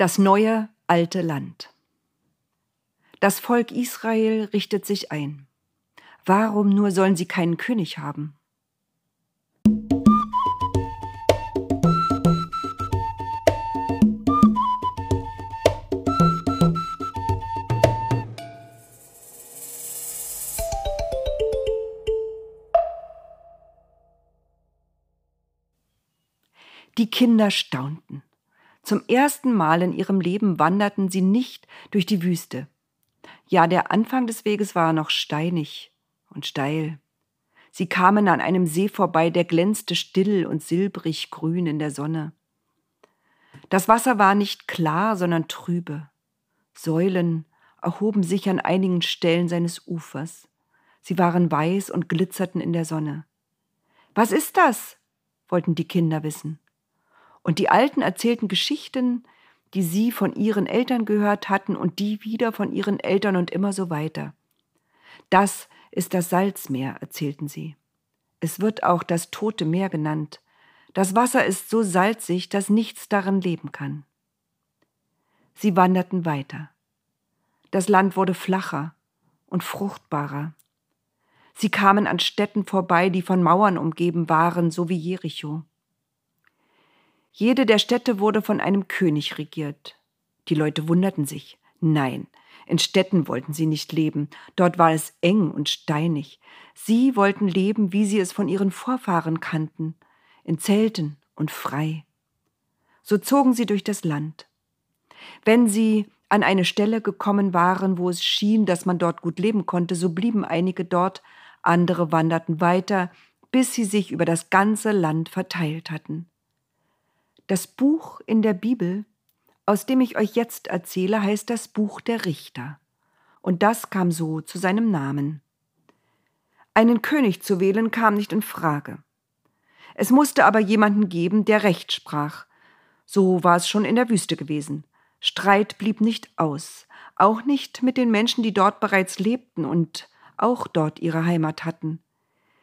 Das neue alte Land. Das Volk Israel richtet sich ein. Warum nur sollen sie keinen König haben? Die Kinder staunten. Zum ersten Mal in ihrem Leben wanderten sie nicht durch die Wüste. Ja, der Anfang des Weges war noch steinig und steil. Sie kamen an einem See vorbei, der glänzte still und silbrig grün in der Sonne. Das Wasser war nicht klar, sondern trübe. Säulen erhoben sich an einigen Stellen seines Ufers. Sie waren weiß und glitzerten in der Sonne. Was ist das? wollten die Kinder wissen. Und die Alten erzählten Geschichten, die sie von ihren Eltern gehört hatten und die wieder von ihren Eltern und immer so weiter. Das ist das Salzmeer, erzählten sie. Es wird auch das Tote Meer genannt. Das Wasser ist so salzig, dass nichts darin leben kann. Sie wanderten weiter. Das Land wurde flacher und fruchtbarer. Sie kamen an Städten vorbei, die von Mauern umgeben waren, so wie Jericho. Jede der Städte wurde von einem König regiert. Die Leute wunderten sich. Nein, in Städten wollten sie nicht leben, dort war es eng und steinig. Sie wollten leben, wie sie es von ihren Vorfahren kannten, in Zelten und frei. So zogen sie durch das Land. Wenn sie an eine Stelle gekommen waren, wo es schien, dass man dort gut leben konnte, so blieben einige dort, andere wanderten weiter, bis sie sich über das ganze Land verteilt hatten. Das Buch in der Bibel, aus dem ich euch jetzt erzähle, heißt das Buch der Richter. Und das kam so zu seinem Namen. Einen König zu wählen kam nicht in Frage. Es musste aber jemanden geben, der Recht sprach. So war es schon in der Wüste gewesen. Streit blieb nicht aus, auch nicht mit den Menschen, die dort bereits lebten und auch dort ihre Heimat hatten.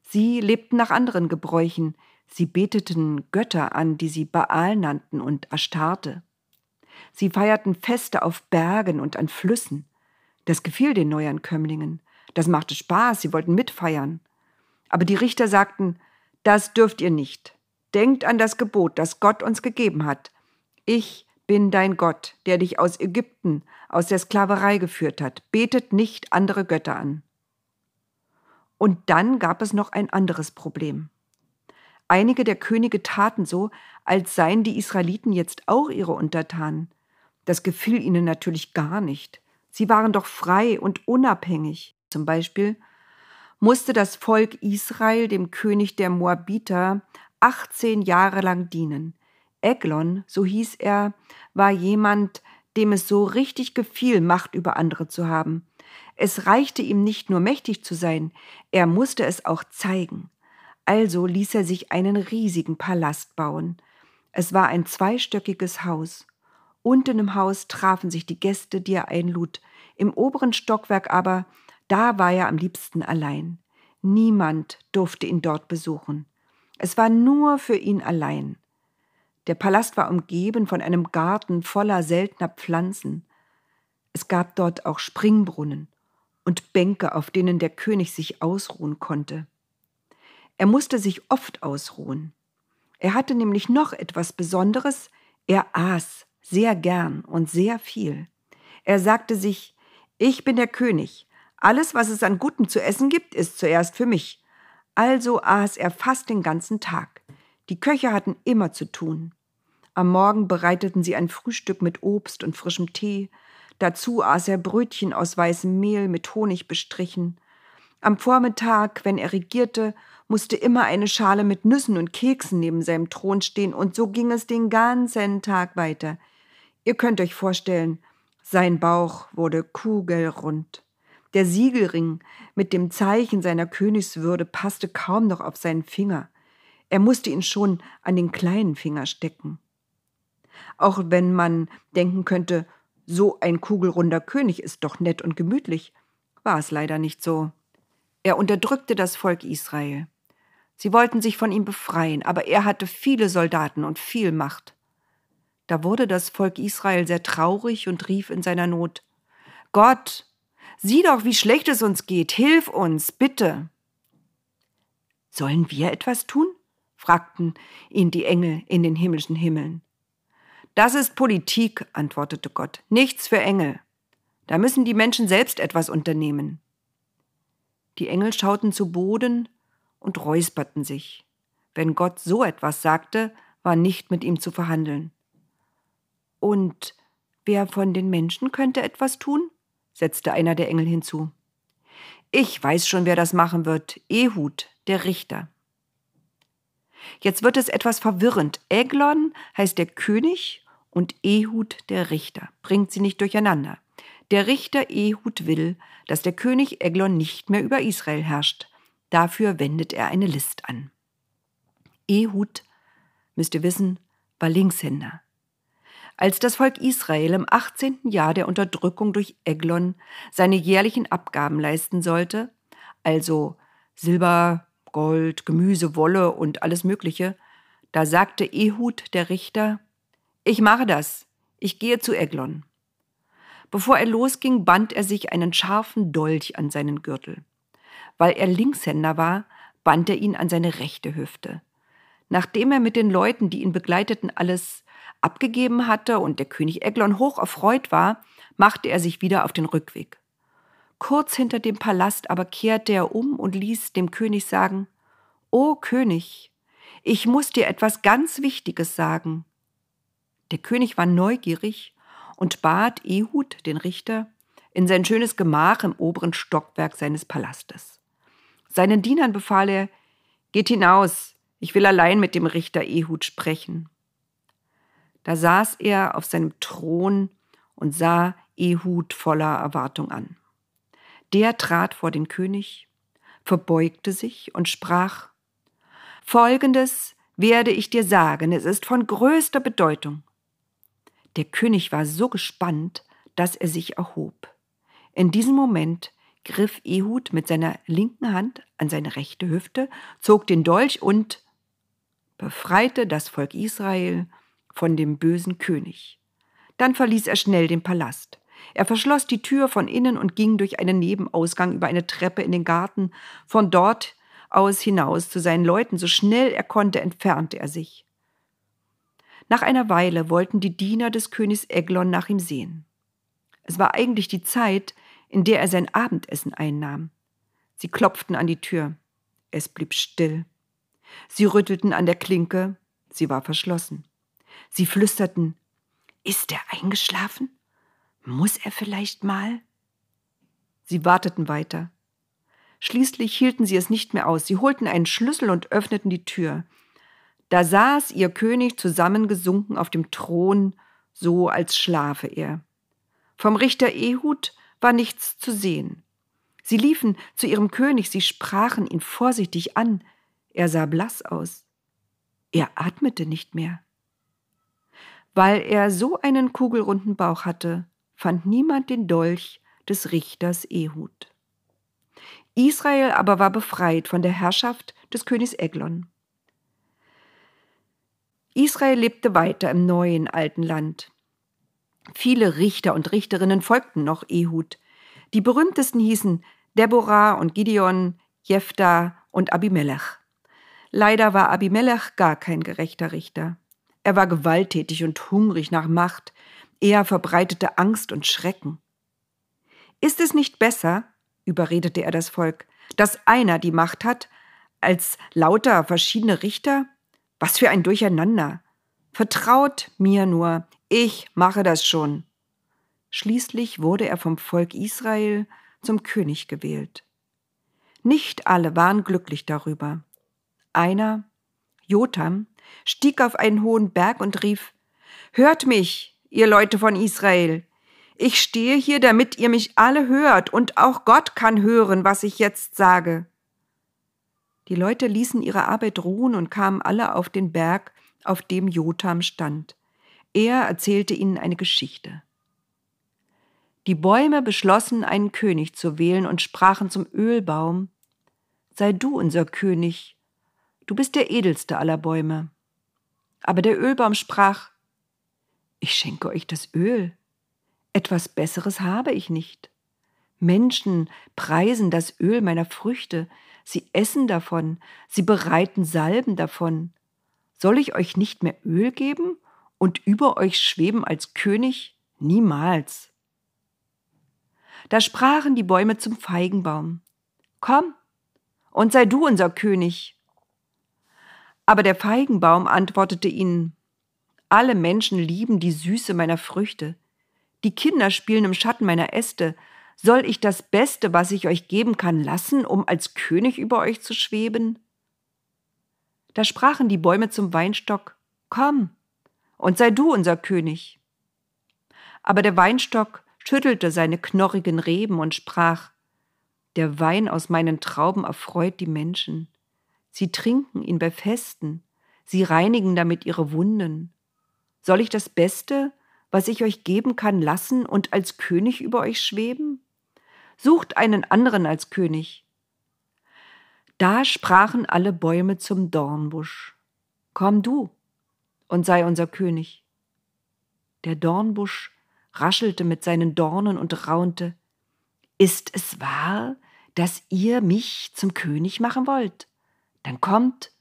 Sie lebten nach anderen Gebräuchen, Sie beteten Götter an, die sie Baal nannten und Ashtarte. Sie feierten Feste auf Bergen und an Flüssen. Das gefiel den Neuankömmlingen. Das machte Spaß, sie wollten mitfeiern. Aber die Richter sagten, das dürft ihr nicht. Denkt an das Gebot, das Gott uns gegeben hat. Ich bin dein Gott, der dich aus Ägypten, aus der Sklaverei geführt hat. Betet nicht andere Götter an. Und dann gab es noch ein anderes Problem. Einige der Könige taten so, als seien die Israeliten jetzt auch ihre Untertanen. Das gefiel ihnen natürlich gar nicht. Sie waren doch frei und unabhängig. Zum Beispiel musste das Volk Israel dem König der Moabiter 18 Jahre lang dienen. Eglon, so hieß er, war jemand, dem es so richtig gefiel, Macht über andere zu haben. Es reichte ihm nicht nur mächtig zu sein, er musste es auch zeigen. Also ließ er sich einen riesigen Palast bauen. Es war ein zweistöckiges Haus. Unten im Haus trafen sich die Gäste, die er einlud. Im oberen Stockwerk aber, da war er am liebsten allein. Niemand durfte ihn dort besuchen. Es war nur für ihn allein. Der Palast war umgeben von einem Garten voller seltener Pflanzen. Es gab dort auch Springbrunnen und Bänke, auf denen der König sich ausruhen konnte. Er musste sich oft ausruhen. Er hatte nämlich noch etwas Besonderes, er aß sehr gern und sehr viel. Er sagte sich, ich bin der König, alles, was es an Gutem zu essen gibt, ist zuerst für mich. Also aß er fast den ganzen Tag. Die Köche hatten immer zu tun. Am Morgen bereiteten sie ein Frühstück mit Obst und frischem Tee, dazu aß er Brötchen aus weißem Mehl mit Honig bestrichen. Am Vormittag, wenn er regierte, musste immer eine Schale mit Nüssen und Keksen neben seinem Thron stehen, und so ging es den ganzen Tag weiter. Ihr könnt euch vorstellen, sein Bauch wurde kugelrund. Der Siegelring mit dem Zeichen seiner Königswürde passte kaum noch auf seinen Finger. Er musste ihn schon an den kleinen Finger stecken. Auch wenn man denken könnte, so ein kugelrunder König ist doch nett und gemütlich, war es leider nicht so. Er unterdrückte das Volk Israel. Sie wollten sich von ihm befreien, aber er hatte viele Soldaten und viel Macht. Da wurde das Volk Israel sehr traurig und rief in seiner Not Gott, sieh doch, wie schlecht es uns geht, hilf uns, bitte. Sollen wir etwas tun? fragten ihn die Engel in den himmlischen Himmeln. Das ist Politik, antwortete Gott, nichts für Engel. Da müssen die Menschen selbst etwas unternehmen. Die Engel schauten zu Boden und räusperten sich. Wenn Gott so etwas sagte, war nicht mit ihm zu verhandeln. Und wer von den Menschen könnte etwas tun? setzte einer der Engel hinzu. Ich weiß schon, wer das machen wird. Ehud, der Richter. Jetzt wird es etwas verwirrend. Eglon heißt der König und Ehud der Richter. Bringt sie nicht durcheinander. Der Richter Ehud will, dass der König Eglon nicht mehr über Israel herrscht. Dafür wendet er eine List an. Ehud, müsst ihr wissen, war Linkshänder. Als das Volk Israel im 18. Jahr der Unterdrückung durch Eglon seine jährlichen Abgaben leisten sollte, also Silber, Gold, Gemüse, Wolle und alles Mögliche, da sagte Ehud, der Richter, ich mache das, ich gehe zu Eglon. Bevor er losging, band er sich einen scharfen Dolch an seinen Gürtel. Weil er Linkshänder war, band er ihn an seine rechte Hüfte. Nachdem er mit den Leuten, die ihn begleiteten, alles abgegeben hatte und der König Eglon hoch erfreut war, machte er sich wieder auf den Rückweg. Kurz hinter dem Palast aber kehrte er um und ließ dem König sagen O König, ich muss dir etwas ganz Wichtiges sagen. Der König war neugierig und bat Ehud, den Richter, in sein schönes Gemach im oberen Stockwerk seines Palastes. Seinen Dienern befahl er Geht hinaus, ich will allein mit dem Richter Ehud sprechen. Da saß er auf seinem Thron und sah Ehud voller Erwartung an. Der trat vor den König, verbeugte sich und sprach Folgendes werde ich dir sagen, es ist von größter Bedeutung. Der König war so gespannt, dass er sich erhob. In diesem Moment griff Ehud mit seiner linken Hand an seine rechte Hüfte, zog den Dolch und befreite das Volk Israel von dem bösen König. Dann verließ er schnell den Palast. Er verschloss die Tür von innen und ging durch einen Nebenausgang über eine Treppe in den Garten. Von dort aus hinaus zu seinen Leuten, so schnell er konnte, entfernte er sich. Nach einer Weile wollten die Diener des Königs Eglon nach ihm sehen. Es war eigentlich die Zeit, in der er sein Abendessen einnahm. Sie klopften an die Tür. Es blieb still. Sie rüttelten an der Klinke. Sie war verschlossen. Sie flüsterten, ist er eingeschlafen? Muss er vielleicht mal? Sie warteten weiter. Schließlich hielten sie es nicht mehr aus. Sie holten einen Schlüssel und öffneten die Tür. Da saß ihr König zusammengesunken auf dem Thron, so als schlafe er. Vom Richter Ehud war nichts zu sehen. Sie liefen zu ihrem König, sie sprachen ihn vorsichtig an. Er sah blass aus. Er atmete nicht mehr. Weil er so einen kugelrunden Bauch hatte, fand niemand den Dolch des Richters Ehud. Israel aber war befreit von der Herrschaft des Königs Eglon. Israel lebte weiter im neuen alten Land. Viele Richter und Richterinnen folgten noch Ehud. Die berühmtesten hießen Deborah und Gideon, Jephthah und Abimelech. Leider war Abimelech gar kein gerechter Richter. Er war gewalttätig und hungrig nach Macht. Er verbreitete Angst und Schrecken. Ist es nicht besser, überredete er das Volk, dass einer die Macht hat, als lauter verschiedene Richter? Was für ein Durcheinander. Vertraut mir nur, ich mache das schon. Schließlich wurde er vom Volk Israel zum König gewählt. Nicht alle waren glücklich darüber. Einer, Jotam, stieg auf einen hohen Berg und rief Hört mich, ihr Leute von Israel. Ich stehe hier, damit ihr mich alle hört, und auch Gott kann hören, was ich jetzt sage. Die Leute ließen ihre Arbeit ruhen und kamen alle auf den Berg, auf dem Jotam stand. Er erzählte ihnen eine Geschichte. Die Bäume beschlossen, einen König zu wählen und sprachen zum Ölbaum Sei du unser König, du bist der edelste aller Bäume. Aber der Ölbaum sprach Ich schenke euch das Öl. Etwas Besseres habe ich nicht. Menschen preisen das Öl meiner Früchte, sie essen davon, sie bereiten Salben davon. Soll ich euch nicht mehr Öl geben und über euch schweben als König? Niemals. Da sprachen die Bäume zum Feigenbaum. Komm, und sei du unser König. Aber der Feigenbaum antwortete ihnen, alle Menschen lieben die Süße meiner Früchte. Die Kinder spielen im Schatten meiner Äste. Soll ich das Beste, was ich euch geben kann, lassen, um als König über euch zu schweben? Da sprachen die Bäume zum Weinstock, Komm, und sei du unser König. Aber der Weinstock schüttelte seine knorrigen Reben und sprach, Der Wein aus meinen Trauben erfreut die Menschen. Sie trinken ihn bei Festen, sie reinigen damit ihre Wunden. Soll ich das Beste, was ich euch geben kann, lassen und als König über euch schweben? Sucht einen anderen als König. Da sprachen alle Bäume zum Dornbusch. Komm du und sei unser König. Der Dornbusch raschelte mit seinen Dornen und raunte. Ist es wahr, dass ihr mich zum König machen wollt? Dann kommt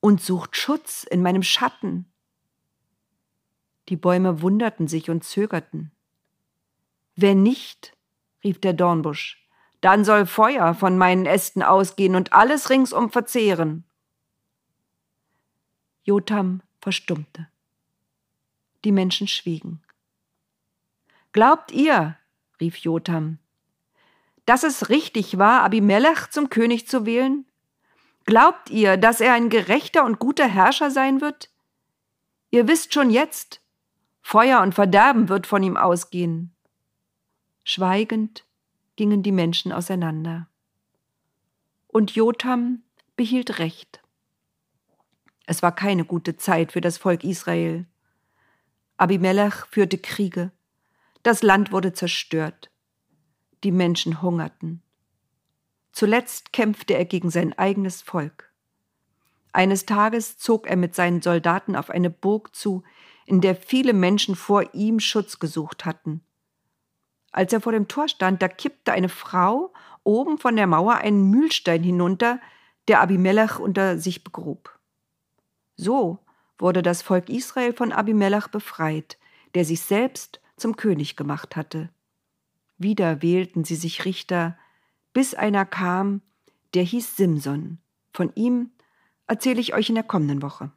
und sucht Schutz in meinem Schatten. Die Bäume wunderten sich und zögerten. Wenn nicht, rief der Dornbusch, dann soll Feuer von meinen Ästen ausgehen und alles ringsum verzehren. Jotam verstummte. Die Menschen schwiegen. Glaubt ihr, rief Jotam, dass es richtig war, Abimelech zum König zu wählen? Glaubt ihr, dass er ein gerechter und guter Herrscher sein wird? Ihr wisst schon jetzt, Feuer und Verderben wird von ihm ausgehen. Schweigend gingen die Menschen auseinander. Und Jotam behielt Recht. Es war keine gute Zeit für das Volk Israel. Abimelech führte Kriege, das Land wurde zerstört. Die Menschen hungerten. Zuletzt kämpfte er gegen sein eigenes Volk. Eines Tages zog er mit seinen Soldaten auf eine Burg zu, in der viele Menschen vor ihm Schutz gesucht hatten. Als er vor dem Tor stand, da kippte eine Frau oben von der Mauer einen Mühlstein hinunter, der Abimelech unter sich begrub. So wurde das Volk Israel von Abimelech befreit, der sich selbst zum König gemacht hatte. Wieder wählten sie sich Richter, bis einer kam, der hieß Simson. Von ihm erzähle ich euch in der kommenden Woche.